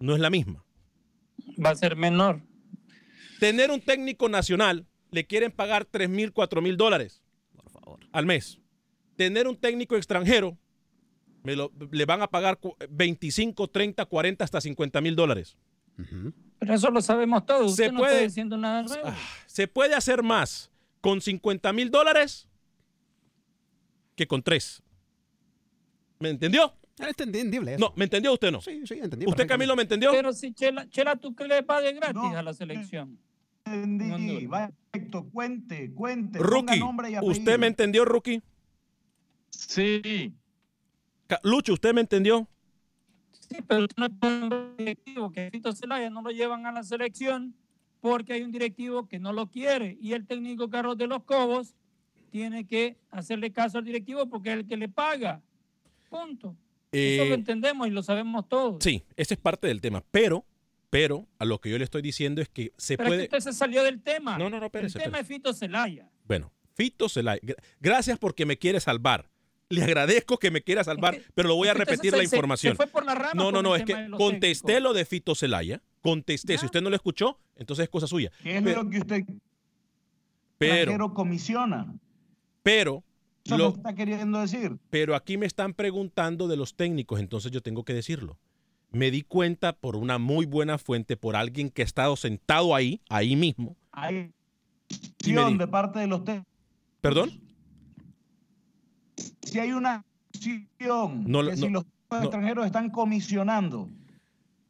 no es la misma. Va a ser menor. Tener un técnico nacional le quieren pagar 3 mil, 4 mil dólares Por favor. al mes. Tener un técnico extranjero me lo- le van a pagar cu- 25, 30, 40, hasta 50 mil dólares. Pero eso lo sabemos todos. Usted Se no puede- está diciendo nada nuevo. Se puede hacer más con 50 mil dólares que con tres. ¿Me entendió? Es entendible. No, ¿me entendió usted no? Sí, sí, entendí. ¿Usted, Camilo, me entendió? Pero si Chela, Chela ¿tú qué le pague gratis a la selección? Entendí. Vaya, perfecto. Cuente, cuente. ponga Rookie, nombre y ¿usted me entendió, Rookie? Sí. Lucho, ¿usted me entendió? Sí, pero usted no es un directivo que Fito Zelaya no lo llevan a la selección porque hay un directivo que no lo quiere y el técnico Carlos de los Cobos tiene que hacerle caso al directivo porque es el que le paga. Punto. Eso Eh, lo entendemos y lo sabemos todos. Sí, ese es parte del tema. Pero, pero, a lo que yo le estoy diciendo es que se Pero puede. usted se salió del tema. No, no, no, espérese, El tema es Fito Zelaya. Bueno, Fito Zelaya, gra- gracias porque me quiere salvar. Le agradezco que me quiera salvar, pero lo voy a repetir la se- se información. fue por la rama no, no, no, es que contesté lo de Fito Zelaya. Contesté. Si usted no lo escuchó, entonces es cosa suya. ¿Qué es Pero, lo que usted pero, comisiona? pero, Eso lo- me está queriendo decir. pero aquí me están preguntando de los técnicos, entonces yo tengo que decirlo. Me di cuenta por una muy buena fuente, por alguien que ha estado sentado ahí, ahí mismo. Hay acción de parte de los técnicos. ¿Perdón? Si hay una acción No, que no, si los no. extranjeros están comisionando.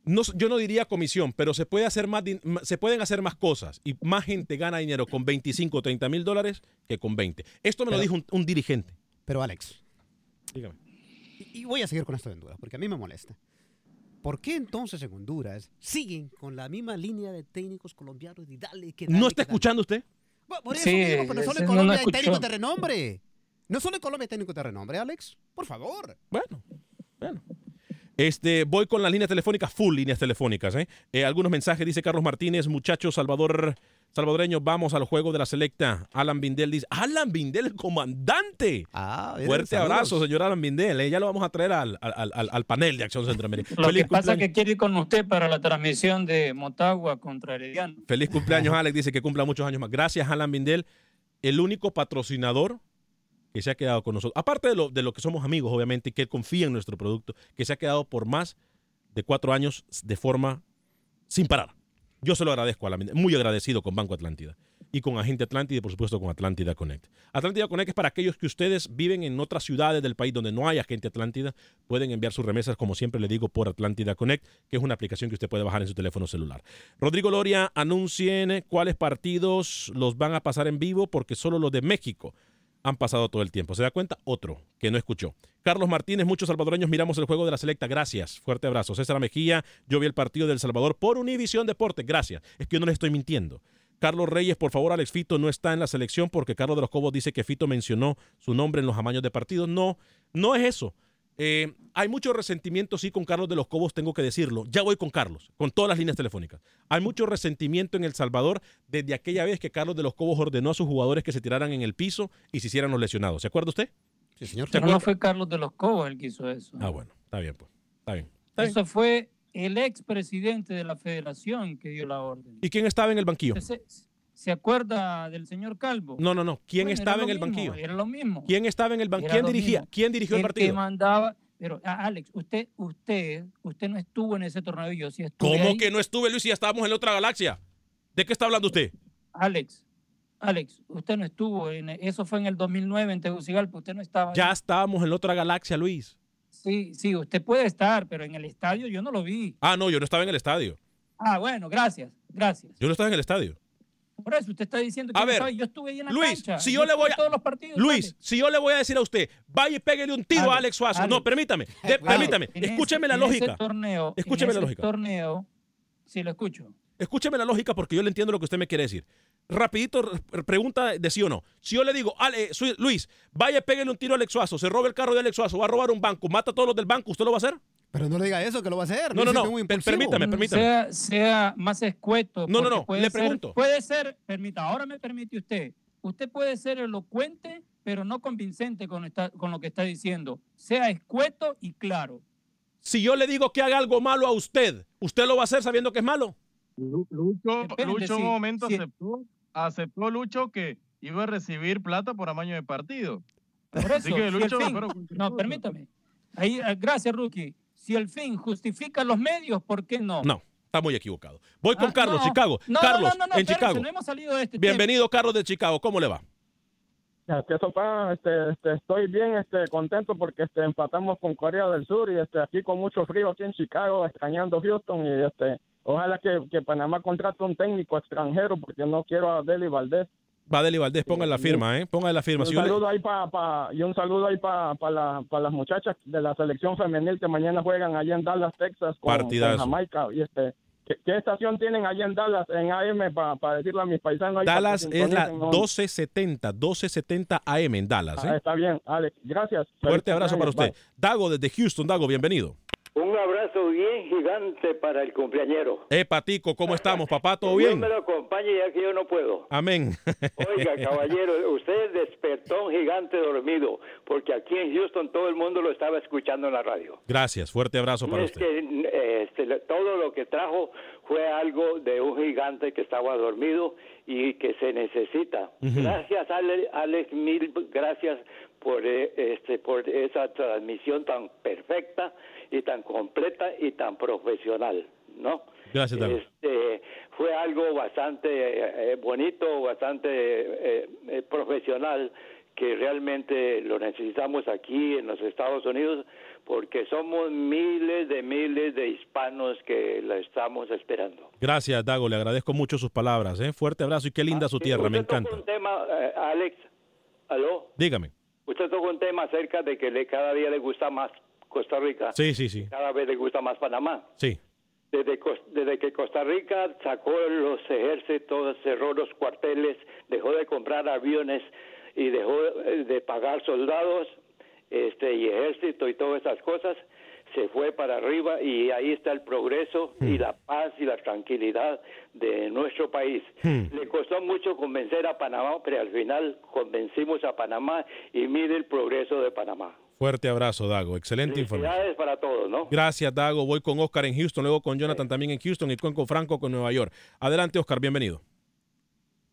No, yo no diría comisión, pero se puede hacer más, se pueden hacer más cosas y más gente gana dinero con 25 o 30 mil dólares que con 20. Esto me lo dijo un, un dirigente. Pero Alex, Dígame. y, y voy a seguir con esto de Honduras, porque a mí me molesta. ¿Por qué entonces en Honduras siguen con la misma línea de técnicos colombianos y dale que dale, ¿No está que dale? escuchando usted? Por- Por eso Sí, mismo, pero no solo en no lo Colombia hay escuchó. técnicos de renombre. No solo en Colombia hay técnicos de renombre, Alex. Por favor. Bueno, bueno. Este, voy con las líneas telefónicas, full líneas telefónicas. ¿eh? Eh, algunos mensajes, dice Carlos Martínez, muchachos, Salvador, salvadoreños, vamos al juego de la selecta. Alan Bindel dice, Alan Bindel, el comandante. Ah, mire, Fuerte saludos. abrazo, señor Alan Bindel. ¿eh? Ya lo vamos a traer al, al- al- al panel de Acción Centroamérica. Lo Feliz que pasa es que quiere ir con usted para la transmisión de Motagua contra Herediano. Feliz cumpleaños, Alex. Dice que cumpla muchos años más. Gracias, Alan Bindel. El único patrocinador que se ha quedado con nosotros. Aparte de lo, de lo que somos amigos, obviamente, y que él confía en nuestro producto, que se ha quedado por más de cuatro años de forma sin parar. Yo se lo agradezco a Bindel. Muy agradecido con Banco Atlántida. Y con Agente Atlántida y, por supuesto, con Atlántida Connect. Atlántida Connect es para aquellos que ustedes viven en otras ciudades del país donde no hay Agente Atlántida. Pueden enviar sus remesas, como siempre le digo, por Atlántida Connect, que es una aplicación que usted puede bajar en su teléfono celular. Rodrigo Loria, anuncien cuáles partidos los van a pasar en vivo, porque solo los de México han pasado todo el tiempo. ¿Se da cuenta? Otro que no escuchó. Carlos Martínez, muchos salvadoreños miramos el juego de la selecta. Gracias. Fuerte abrazo. César Mejía, yo vi el partido del Salvador por Univisión Deportes. Gracias. Es que yo no le estoy mintiendo. Carlos Reyes, por favor, Alex Fito no está en la selección porque Carlos de los Cobos dice que Fito mencionó su nombre en los amaños de partidos. No, no es eso. Eh, hay mucho resentimiento, sí, con Carlos de los Cobos, tengo que decirlo. Ya voy con Carlos, con todas las líneas telefónicas. Hay mucho resentimiento en El Salvador desde aquella vez que Carlos de los Cobos ordenó a sus jugadores que se tiraran en el piso y se hicieran los lesionados. ¿Se acuerda usted? Sí, señor. ¿Se Pero no fue Carlos de los Cobos el que hizo eso. Ah, bueno, está bien, pues. Está bien. Está bien. Eso fue el expresidente de la federación que dio la orden. ¿Y quién estaba en el banquillo? ¿Se, se acuerda del señor Calvo? No, no, no. ¿Quién Bueno, estaba en el mismo, banquillo? Era lo mismo. ¿Quién estaba en el banquillo? ¿Quién dirigía? mismo. ¿Quién dirigió el que partido? mandaba, pero ah, Alex, usted, usted, usted no estuvo en ese torneo y yo sí estuve ¿Cómo ahí. que no estuve, Luis, y ya estábamos en la otra galaxia? ¿De qué está hablando usted? Alex, Alex, usted no estuvo en eso fue en el 2009 en Tegucigalpa, usted no estaba. ahí. Ya estábamos en la otra galaxia, Luis. Sí, sí, usted puede estar, pero en el estadio yo no lo vi. Ah, no, yo no estaba en el estadio. Ah, bueno, gracias, gracias. Yo no estaba en el estadio. Por eso usted está diciendo que A ver, yo estuve ahí en la Luis, cancha. si yo le voy a- todos los partidos. Luis, si yo le voy a decir a usted, vaya y pégale un tiro a Alex, Alex Suazo. No, permítame, de- Alex, permítame. ese- Escúcheme la lógica. torneo, Escúcheme en la lógica. torneo, sí lo escucho. Escúcheme la lógica porque yo le entiendo lo que usted me quiere decir. Rapidito, re- pregunta de sí o no. Si yo le digo, Ale, Luis, vaya y pégale un tiro a Alex Suazo, se roba el carro de Alex Suazo, va a robar un banco, mata a todos los del banco, ¿usted lo va a hacer? Pero no le diga eso, que lo va a hacer. No, no, no, es muy per- impulsivo. permítame, permítame. Sea, sea más escueto. No, no, no, puede le ser- pregunto. Puede ser, permita, ahora me permite usted. Usted puede ser elocuente, pero no convincente con, esta- con lo que está diciendo. Sea escueto y claro. Si yo le digo que haga algo malo a usted, ¿usted lo va a hacer sabiendo que es malo? Lu- Lucho, Depende, Lucho sí, un momento sí. aceptó, aceptó Lucho que iba a recibir plata por amaño de partido. Por Así que si Lucho, fin- pero- no, permítame. Ahí, eh, gracias, Rookie. Si el fin justifica los medios, ¿por qué no? No, Está muy equivocado. Voy con Ah, Carlos, no. Chicago. No, no, Carlos, no, no, en espérense, Chicago. no hemos salido de este Bienvenido, Carlos de Chicago. ¿Cómo le va? Este, sopa, este, este, estoy bien este, contento porque este, empatamos con Corea del Sur y este, aquí con mucho frío aquí en Chicago, extrañando Houston y este, ojalá que, que Panamá contrate un técnico extranjero porque no quiero a Deli Valdés. Va Deli Valdés, ponga la firma, ¿eh? Ponga la firma. Un yo le- saludo ahí pa, pa- y un saludo ahí para la, pa las muchachas de la selección femenil que mañana juegan allá en Dallas, Texas con, con Jamaica. Y este, ¿qué, qué estación tienen allá en Dallas en AM para decirle a mis paisanos? para Dallas es la sintonicen, ¿no? 1270, 1270 AM en Dallas. Ah, ¿eh? está bien, Alex. Gracias. Fuerte abrazo para Bye. usted. Dago desde Houston, Dago, bienvenido. Un abrazo bien gigante para el cumpleañero. Eh, Patico, ¿cómo estamos, papá? ¿Todo Dios bien? me lo acompañe ya que yo no puedo. Amén. Oiga, caballero, usted despertó un gigante dormido, porque aquí en Houston todo el mundo lo estaba escuchando en la radio. Gracias, fuerte abrazo para es usted. que este, todo lo que trajo fue algo de un gigante que estaba dormido y que se necesita. Gracias, Ale- Alex, mil gracias por, eh, este, por esa transmisión tan perfecta y tan completa y tan profesional, ¿no? Gracias, Dago. Este, fue algo bastante eh, eh, bonito, bastante eh, eh, profesional que realmente lo necesitamos aquí en los Estados Unidos porque somos miles de miles de hispanos que la estamos esperando. Gracias, Dago. Le agradezco mucho sus palabras. ¿eh? Fuerte abrazo y qué linda su tierra. Me tocó encanta. un tema, eh, Alex, ¿aló? Dígame. Usted tocó un tema acerca de que le, cada día le gusta más Costa Rica. Sí, sí, sí. Cada vez le gusta más Panamá. Sí. Desde, que Costa Rica sacó los ejércitos, cerró los cuarteles, dejó de comprar aviones y dejó eh, de pagar soldados este, y ejército y todas esas cosas, se fue para arriba y ahí está el progreso y la paz y la tranquilidad de nuestro país. Le costó mucho convencer a Panamá, pero al final convencimos a Panamá y mire el progreso de Panamá. Fuerte abrazo, Dago. Excelente información. Para todos, ¿no? Gracias, Dago. Voy con Oscar en Houston, luego con Jonathan también en Houston y con con Franco con Nueva York. Adelante, Oscar, bienvenido.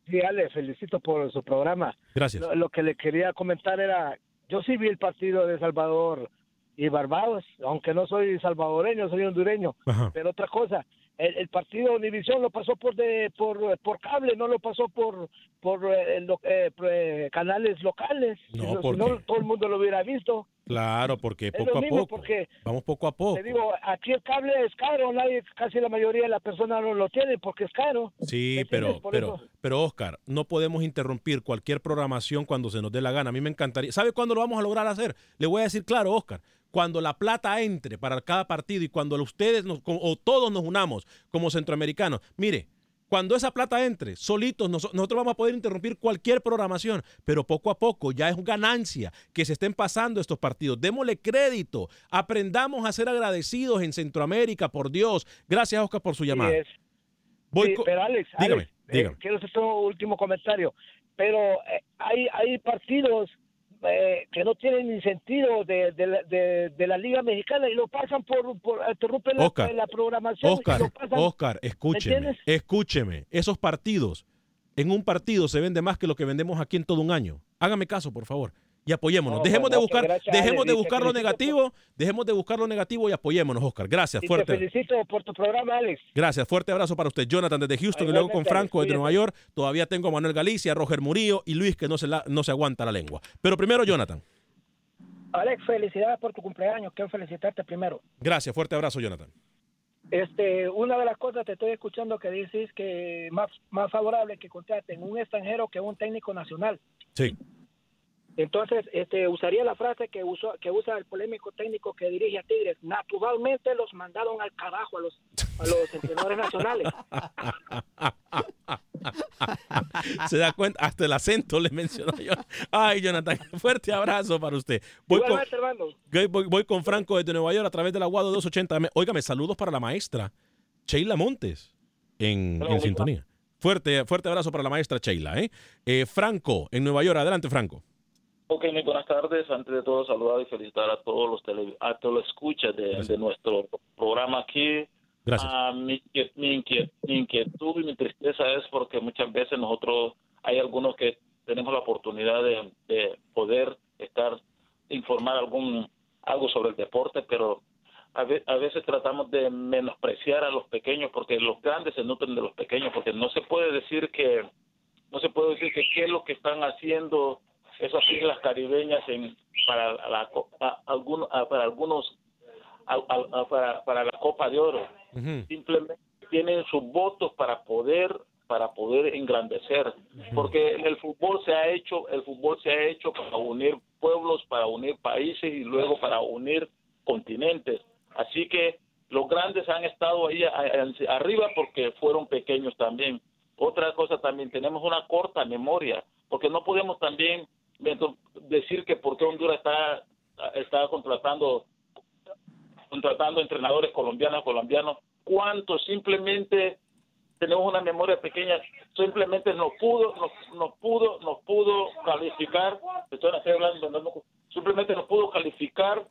Sí, Ale, felicito por su programa. Gracias. Lo, lo que le quería comentar era, yo sí vi el partido de Salvador y Barbados, aunque no soy salvadoreño, soy hondureño. Ajá. Pero otra cosa, el, el partido Univisión lo pasó por de, por, por cable, no lo pasó por por eh, lo- eh, por, eh, canales locales. No, Si no, ¿por si no, qué? todo el mundo lo hubiera visto. Claro, porque poco a poco. porque Vamos poco a poco. te digo, aquí el cable es caro, nadie, casi la mayoría de las personas no lo tiene porque es caro. Sí, ¿Me pero, pero, eso- pero Oscar, no podemos interrumpir cualquier programación cuando se nos dé la gana. A mí me encantaría. ¿Sabe cuándo lo vamos a lograr hacer? Le voy a decir claro, Oscar. Cuando la plata entre para cada partido y cuando ustedes nos- o todos nos unamos como centroamericanos. Mire, cuando esa plata entre, solitos, nos- nosotros vamos a poder interrumpir cualquier programación, pero poco a poco ya es ganancia que se estén pasando estos partidos. Démosle crédito, aprendamos a ser agradecidos en Centroamérica, por Dios. Gracias, Oscar, por su llamada. es. Voy Sí, pero Alex, dígame, Alex, eh, dígame. quiero hacer un último comentario. Pero eh, hay, hay partidos eh, que no tienen ni sentido de, de, la- de- de la Liga Mexicana y lo pasan por, por interrumpen la, Oscar, la programación. y Oscar, lo pasan. Oscar, escúcheme, escúcheme. Esos partidos, en un partido se vende más que lo que vendemos aquí en todo un año. Hágame caso, por favor. Y apoyémonos. No, dejemos de buscar, gracias, dejemos Ale, de buscar lo negativo, dejemos de buscar lo negativo y apoyémonos, Oscar. Gracias, Y te fuerte. felicito por tu programa, Alex. Gracias, fuerte abrazo para usted. Jonathan desde Houston y luego con Franco desde Nueva York. Todavía tengo a Manuel Galicia, Roger Murillo y Luis que no se, la- no se aguanta la lengua. Pero primero, Jonathan. Alex, felicidades por tu cumpleaños. Quiero felicitarte primero. Gracias, fuerte abrazo, Jonathan. Este, una de las cosas te estoy escuchando que dices que más más favorable que contraten un extranjero que un técnico nacional. Sí. Entonces, este, usaría la frase que usó, que usa el polémico técnico que dirige a Tigres. Naturalmente los mandaron al carajo a los a los entrenadores nacionales. Se da cuenta, hasta el acento le mencionó yo. Ay, Jonathan, fuerte abrazo para usted. Voy con, voy, voy- con Franco desde Nueva York a través del Aguado 280. Me- Óigame, saludos para la maestra Sheila Montes en, en sintonía. Fuerte, fuerte abrazo para la maestra Sheila. ¿eh? Eh, Franco en Nueva York. Adelante, Franco. Ok, muy buenas tardes. Antes de todo, saludar y felicitar a todos los tele, a todos los escuchas de, de nuestro programa aquí. Gracias. Ah, mi, mi inquiet- mi inquietud y mi tristeza es porque muchas veces nosotros, hay algunos que tenemos la oportunidad de, de poder estar, informar algún algo sobre el deporte, pero a, ve- a veces tratamos de menospreciar a los pequeños porque los grandes se nutren de los pequeños porque no se puede decir que no se puede decir que qué es lo que están haciendo esas islas caribeñas en para la co- a- alguno- a- para algunos a- para, para la Copa de Oro. Simplemente tienen sus votos para poder para poder engrandecer porque en el fútbol se ha hecho el fútbol se ha hecho para unir pueblos para unir países y luego para unir continentes. Así que los grandes han estado ahí arriba porque fueron pequeños también. Otra cosa también tenemos una corta memoria porque no podemos también decir que porque Honduras está está contratando contratando entrenadores colombianos colombianos cuántos simplemente tenemos una memoria pequeña simplemente no pudo nos, nos pudo nos pudo calificar estoy hablando simplemente no pudo calificar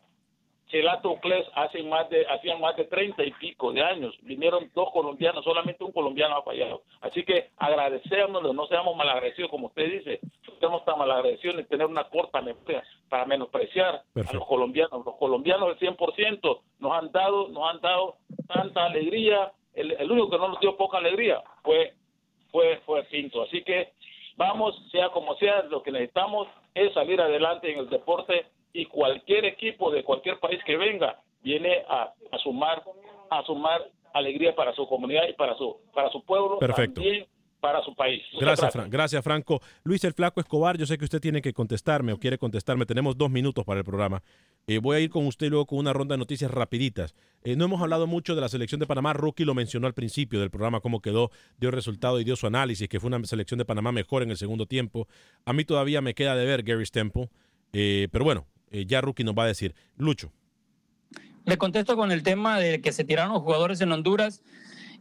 Chelato Cles hace más de hacían más de treinta y pico de años. Vinieron dos colombianos solamente un colombiano ha fallado. Así que agradecémonos no seamos malagradecidos como usted dice. No seamos tan malagradecidos ni tener una corta memoria para menospreciar a los colombianos. Los colombianos el 100% nos han dado nos han dado tanta alegría. El, el único que no nos dio poca alegría fue fue fue Pinto. Así que vamos sea como sea lo que necesitamos es salir adelante en el deporte y cualquier equipo de cualquier país que venga viene a, a sumar a sumar alegría para su comunidad y para su para su pueblo Perfecto. también para su país Gracias, Fran- gracias, Franco. Luis el Flaco Escobar, yo sé que usted tiene que contestarme o quiere contestarme. Tenemos dos minutos para el programa. Eh, voy a ir con usted luego con una ronda de noticias rapiditas. Eh, no hemos hablado mucho de la selección de Panamá. Rookie lo mencionó al principio del programa, cómo quedó, dio resultado y dio su análisis, que fue una selección de Panamá mejor en el segundo tiempo. A mí todavía me queda de ver Gary Stemple, eh, pero bueno, eh, ya Rookie nos va a decir. Lucho. Le contesto con el tema de que se tiraron los jugadores en Honduras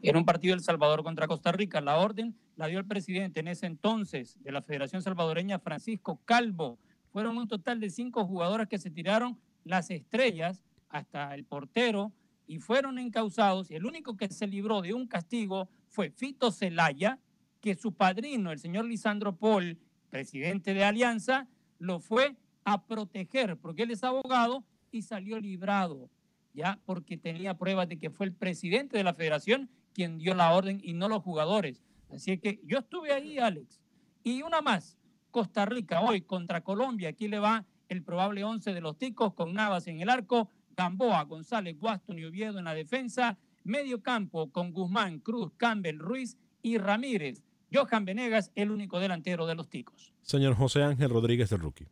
en un partido El Salvador contra Costa Rica. La orden la dio el presidente en ese entonces de la Federación Salvadoreña, Francisco Calvo. Fueron un total de cinco jugadoras que se tiraron las estrellas hasta el portero y fueron encausados. Y el único que se libró de un castigo fue Fito Celaya, que su padrino, el señor Lisandro Paul, presidente de Alianza, lo fue a proteger porque él es abogado y salió librado, ya porque tenía pruebas de que fue el presidente de la federación quien dio la orden y no los jugadores. Así que yo estuve ahí, Alex. Y una más, Costa Rica hoy contra Colombia. Aquí le va el probable 11 de los ticos con Navas en el arco, Gamboa, González, Guaston y Oviedo en la defensa, medio campo con Guzmán, Cruz, Campbell, Ruiz y Ramírez. Johan Venegas, el único delantero de los ticos. Señor José Ángel Rodríguez del Rookie.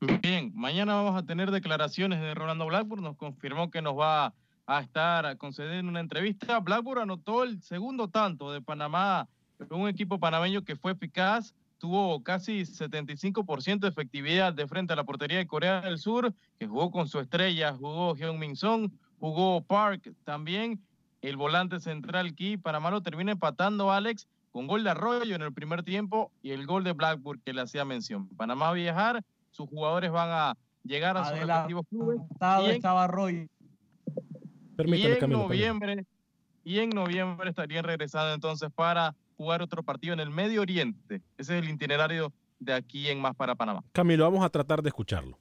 Bien, mañana vamos a tener declaraciones de Rolando Blackburn. Nos confirmó que nos va a estar concediendo una entrevista. Blackburn anotó el segundo tanto de Panamá, un equipo panameño que fue eficaz, tuvo casi 75% de efectividad de frente a la portería de Corea del Sur, que jugó con su estrella, jugó Hyun Min Song, jugó Park también, el volante central Key. Panamá lo termina empatando Alex con gol de Arroyo en el primer tiempo y el gol de Blackburn que le hacía mención. Panamá viajar, sus jugadores van a llegar a sus respectivos clubes. Y en- estaba Arroyo. y Permítame, en Camilo, noviembre, y en noviembre estarían regresando entonces para jugar otro partido en el Medio Oriente. Ese es el itinerario de aquí en Más para Panamá. Camilo, vamos a tratar de escucharlo.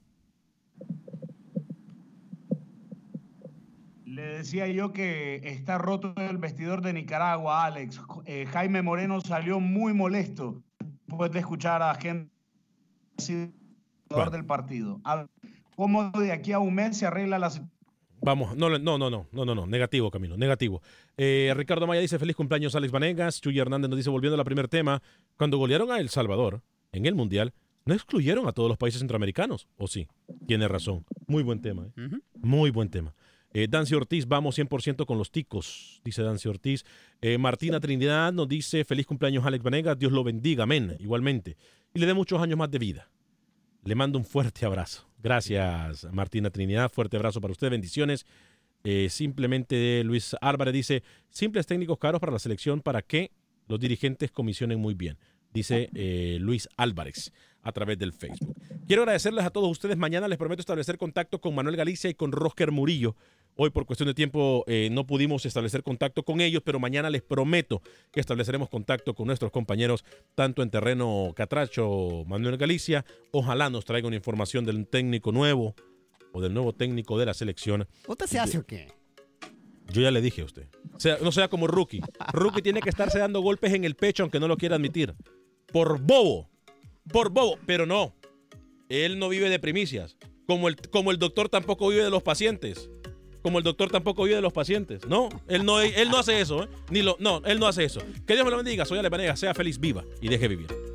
Le decía yo que está roto el vestidor de Nicaragua, Alex. Eh, Jaime Moreno salió muy molesto después de escuchar a gente del partido. A ver, ¿Cómo de aquí a un mes se arregla la situación? Vamos, no, no, no, no, no, no, no, negativo, Camilo, negativo. Eh, Ricardo Maya dice, feliz cumpleaños Alex Vanegas. Chuy Hernández nos dice, volviendo al primer tema, cuando golearon a El Salvador en el Mundial, no excluyeron a todos los países centroamericanos, ¿o sí? Tiene razón. Muy buen tema, ¿eh? Muy buen tema. Eh, Dancy Ortiz, vamos 100% con los ticos, dice Dancy Ortiz. Eh, Martina Trinidad nos dice, feliz cumpleaños Alex Vanegas, Dios lo bendiga, amén, igualmente. Y le dé muchos años más de vida. Le mando un fuerte abrazo. Gracias, Martina Trinidad. Fuerte abrazo para usted. Bendiciones. Eh, simplemente Luis Álvarez dice, simples técnicos caros para la selección para que los dirigentes comisionen muy bien. Dice eh, Luis Álvarez a través del Facebook. Quiero agradecerles a todos ustedes. Mañana les prometo establecer contacto con Manuel Galicia y con Rosker Murillo. Hoy por cuestión de tiempo eh, no pudimos establecer contacto con ellos, pero mañana les prometo que estableceremos contacto con nuestros compañeros tanto en terreno Catracho, Manuel Galicia. Ojalá nos traiga una información del técnico nuevo o del nuevo técnico de la selección. ¿Usted se hace o qué? Yo ya le dije a usted. Sea- no sea como Rookie. Rookie tiene que estarse dando golpes en el pecho aunque no lo quiera admitir. Por bobo. Por bobo. Pero no. Él no vive de primicias. Como el, como el doctor tampoco vive de los pacientes. Como el doctor tampoco vive de los pacientes. No, él no, él no hace eso. ¿eh? Ni lo, no, él no hace eso. Que Dios me lo bendiga. Soy Ale Panega. Sea feliz, viva y deje vivir.